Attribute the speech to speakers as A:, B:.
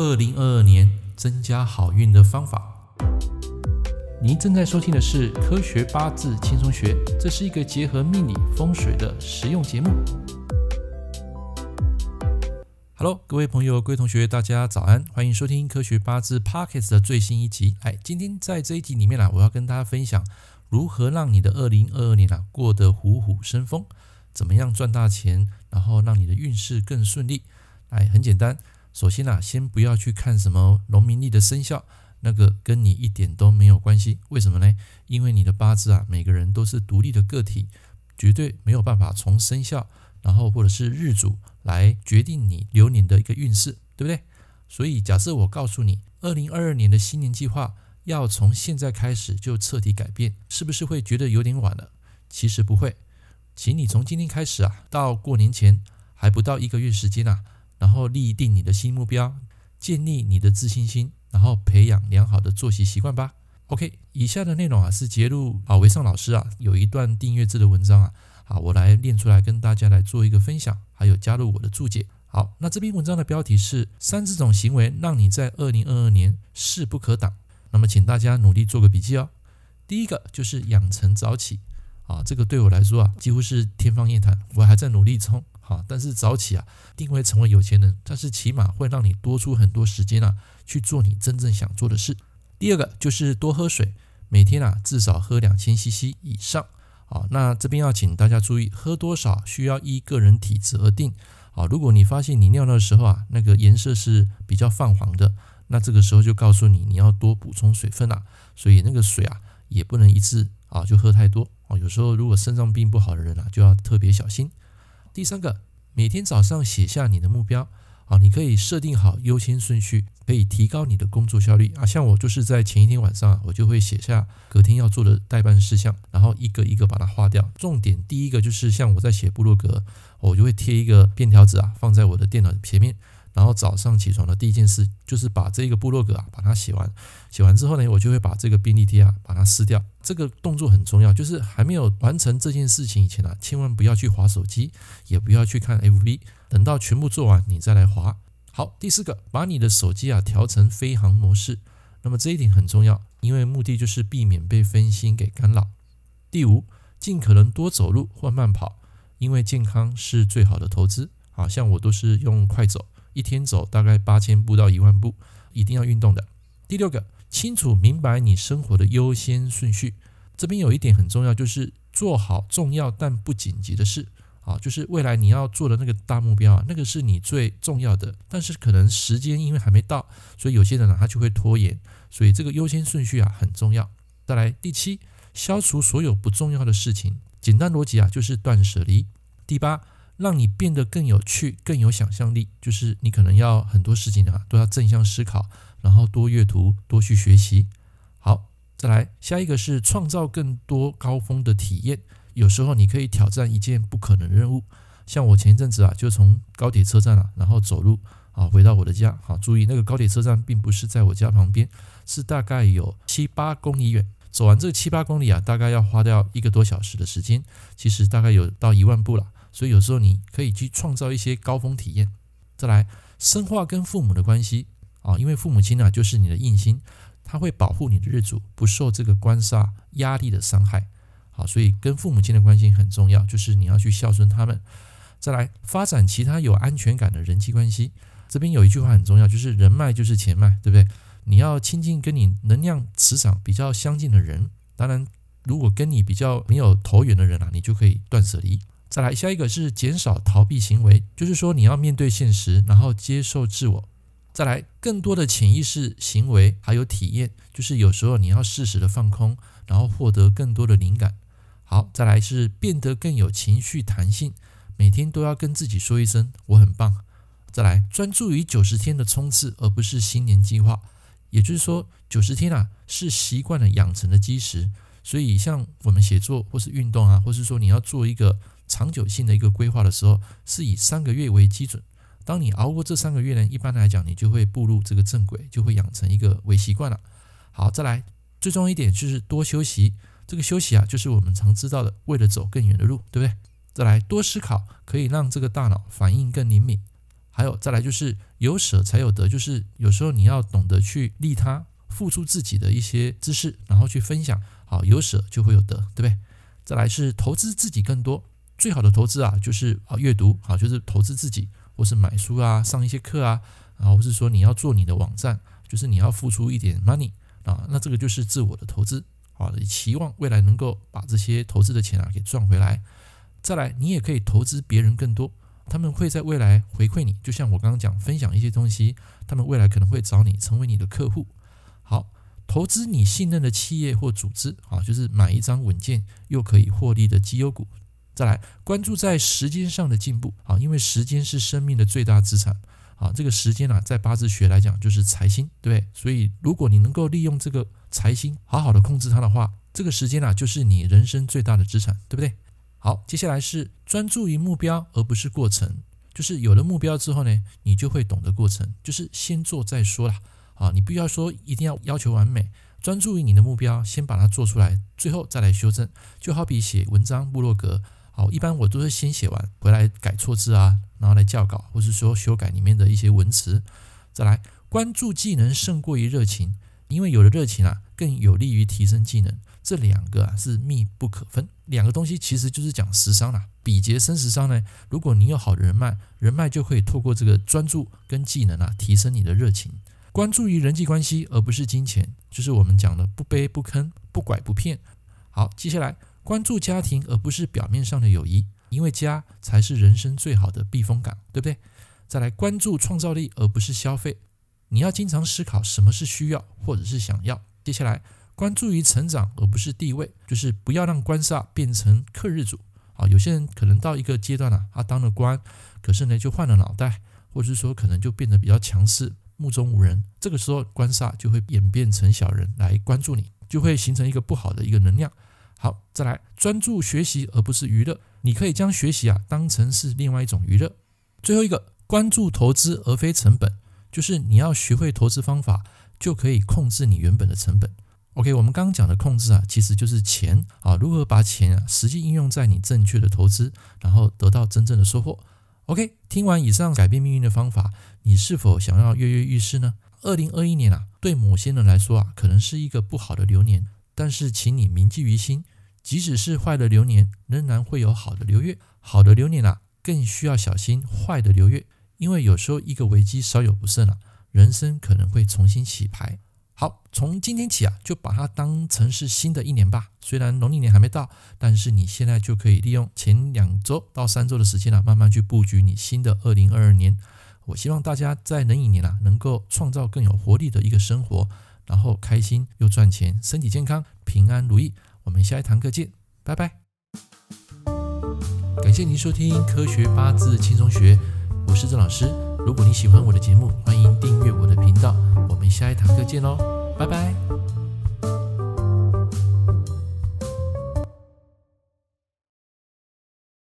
A: 二零二二年增加好运的方法。您正在收听的是《科学八字轻松学》，这是一个结合命理风水的实用节目。Hello，各位朋友、各位同学，大家早安，欢迎收听《科学八字 Pockets》的最新一集。哎，今天在这一集里面啊，我要跟大家分享如何让你的二零二二年啊过得虎虎生风，怎么样赚大钱，然后让你的运势更顺利。哎，很简单。首先啊，先不要去看什么农民历的生肖，那个跟你一点都没有关系。为什么呢？因为你的八字啊，每个人都是独立的个体，绝对没有办法从生肖，然后或者是日主来决定你流年的一个运势，对不对？所以假设我告诉你，二零二二年的新年计划要从现在开始就彻底改变，是不是会觉得有点晚了？其实不会，请你从今天开始啊，到过年前还不到一个月时间啊。然后立定你的新目标，建立你的自信心，然后培养良好的作息习惯吧。OK，以下的内容啊是节录啊，维尚老师啊有一段订阅制的文章啊，好，我来念出来跟大家来做一个分享，还有加入我的注解。好，那这篇文章的标题是三十种行为让你在二零二二年势不可挡。那么请大家努力做个笔记哦。第一个就是养成早起啊，这个对我来说啊几乎是天方夜谭，我还在努力中。啊，但是早起啊，定会成为有钱人，但是起码会让你多出很多时间啊，去做你真正想做的事。第二个就是多喝水，每天啊至少喝两千 CC 以上。啊，那这边要请大家注意，喝多少需要依个人体质而定。啊，如果你发现你尿尿的时候啊，那个颜色是比较泛黄的，那这个时候就告诉你你要多补充水分啊。所以那个水啊也不能一次啊就喝太多。啊，有时候如果肾脏病不好的人啊，就要特别小心。第三个，每天早上写下你的目标啊，你可以设定好优先顺序，可以提高你的工作效率啊。像我就是在前一天晚上，我就会写下隔天要做的待办事项，然后一个一个把它划掉。重点第一个就是像我在写部落格，我就会贴一个便条纸啊，放在我的电脑前面。然后早上起床的第一件事就是把这个部落格啊把它写完，写完之后呢，我就会把这个便利贴啊把它撕掉。这个动作很重要，就是还没有完成这件事情以前啊，千万不要去划手机，也不要去看 FB，等到全部做完你再来划。好，第四个，把你的手机啊调成飞行模式。那么这一点很重要，因为目的就是避免被分心给干扰。第五，尽可能多走路或慢跑，因为健康是最好的投资。好像我都是用快走。一天走大概八千步到一万步，一定要运动的。第六个，清楚明白你生活的优先顺序。这边有一点很重要，就是做好重要但不紧急的事。啊，就是未来你要做的那个大目标啊，那个是你最重要的，但是可能时间因为还没到，所以有些人呢他就会拖延。所以这个优先顺序啊很重要。再来第七，消除所有不重要的事情。简单逻辑啊就是断舍离。第八。让你变得更有趣、更有想象力，就是你可能要很多事情啊，都要正向思考，然后多阅读、多去学习。好，再来下一个是创造更多高峰的体验。有时候你可以挑战一件不可能任务，像我前一阵子啊，就从高铁车站啊，然后走路啊回到我的家。好，注意那个高铁车站并不是在我家旁边，是大概有七八公里远。走完这七八公里啊，大概要花掉一个多小时的时间，其实大概有到一万步了。所以有时候你可以去创造一些高峰体验，再来深化跟父母的关系啊，因为父母亲啊就是你的印星，他会保护你的日主不受这个官杀压力的伤害。好，所以跟父母亲的关系很重要，就是你要去孝顺他们。再来发展其他有安全感的人际关系，这边有一句话很重要，就是人脉就是钱脉，对不对？你要亲近跟你能量磁场比较相近的人。当然，如果跟你比较没有投缘的人啊，你就可以断舍离。再来，下一个是减少逃避行为，就是说你要面对现实，然后接受自我。再来，更多的潜意识行为还有体验，就是有时候你要适时的放空，然后获得更多的灵感。好，再来是变得更有情绪弹性，每天都要跟自己说一声我很棒。再来，专注于九十天的冲刺，而不是新年计划。也就是说，九十天啊是习惯的养成的基石，所以像我们写作或是运动啊，或是说你要做一个。长久性的一个规划的时候，是以三个月为基准。当你熬过这三个月呢，一般来讲，你就会步入这个正轨，就会养成一个微习惯了。好，再来，最重要一点就是多休息。这个休息啊，就是我们常知道的，为了走更远的路，对不对？再来，多思考，可以让这个大脑反应更灵敏。还有再来就是有舍才有得，就是有时候你要懂得去利他，付出自己的一些知识，然后去分享。好，有舍就会有得，对不对？再来是投资自己更多，最好的投资啊，就是啊阅读，好，就是投资自己，或是买书啊，上一些课啊，然后或是说你要做你的网站，就是你要付出一点 money 啊，那这个就是自我的投资，好，期望未来能够把这些投资的钱啊给赚回来。再来，你也可以投资别人更多。他们会在未来回馈你，就像我刚刚讲，分享一些东西，他们未来可能会找你成为你的客户。好，投资你信任的企业或组织，啊，就是买一张稳健又可以获利的绩优股。再来，关注在时间上的进步，啊，因为时间是生命的最大资产，啊，这个时间啊，在八字学来讲就是财星，对不对？所以如果你能够利用这个财星，好好的控制它的话，这个时间啊，就是你人生最大的资产，对不对？好，接下来是专注于目标，而不是过程。就是有了目标之后呢，你就会懂得过程，就是先做再说啦。啊，你不要说一定要要求完美，专注于你的目标，先把它做出来，最后再来修正。就好比写文章、部落格，好，一般我都是先写完，回来改错字啊，然后来校稿，或是说修改里面的一些文词，再来关注技能胜过于热情，因为有了热情啊，更有利于提升技能。这两个啊是密不可分，两个东西其实就是讲食伤啦。比劫生食伤呢，如果你有好的人脉，人脉就可以透过这个专注跟技能啊，提升你的热情。关注于人际关系，而不是金钱，就是我们讲的不卑不吭，不拐不骗。好，接下来关注家庭，而不是表面上的友谊，因为家才是人生最好的避风港，对不对？再来关注创造力，而不是消费，你要经常思考什么是需要或者是想要。接下来。关注于成长，而不是地位，就是不要让官煞变成克日主啊。有些人可能到一个阶段了，他当了官，可是呢就换了脑袋，或者是说可能就变得比较强势，目中无人。这个时候官煞就会演变成小人来关注你，就会形成一个不好的一个能量。好，再来专注学习，而不是娱乐。你可以将学习啊当成是另外一种娱乐。最后一个，关注投资而非成本，就是你要学会投资方法，就可以控制你原本的成本。OK，我们刚刚讲的控制啊，其实就是钱啊，如何把钱啊实际应用在你正确的投资，然后得到真正的收获。OK，听完以上改变命运的方法，你是否想要跃跃欲试呢？二零二一年啊，对某些人来说啊，可能是一个不好的流年，但是请你铭记于心，即使是坏的流年，仍然会有好的流月。好的流年啊，更需要小心坏的流月，因为有时候一个危机稍有不慎啊，人生可能会重新洗牌。好，从今天起啊，就把它当成是新的一年吧。虽然农历年还没到，但是你现在就可以利用前两周到三周的时间啊，慢慢去布局你新的二零二二年。我希望大家在壬寅年啊，能够创造更有活力的一个生活，然后开心又赚钱，身体健康，平安如意。我们下一堂课见，拜拜。感谢您收听科学八字轻松学，我是郑老师。如果你喜欢我的节目，欢迎订阅我的频道。我们下一堂课见喽，拜拜。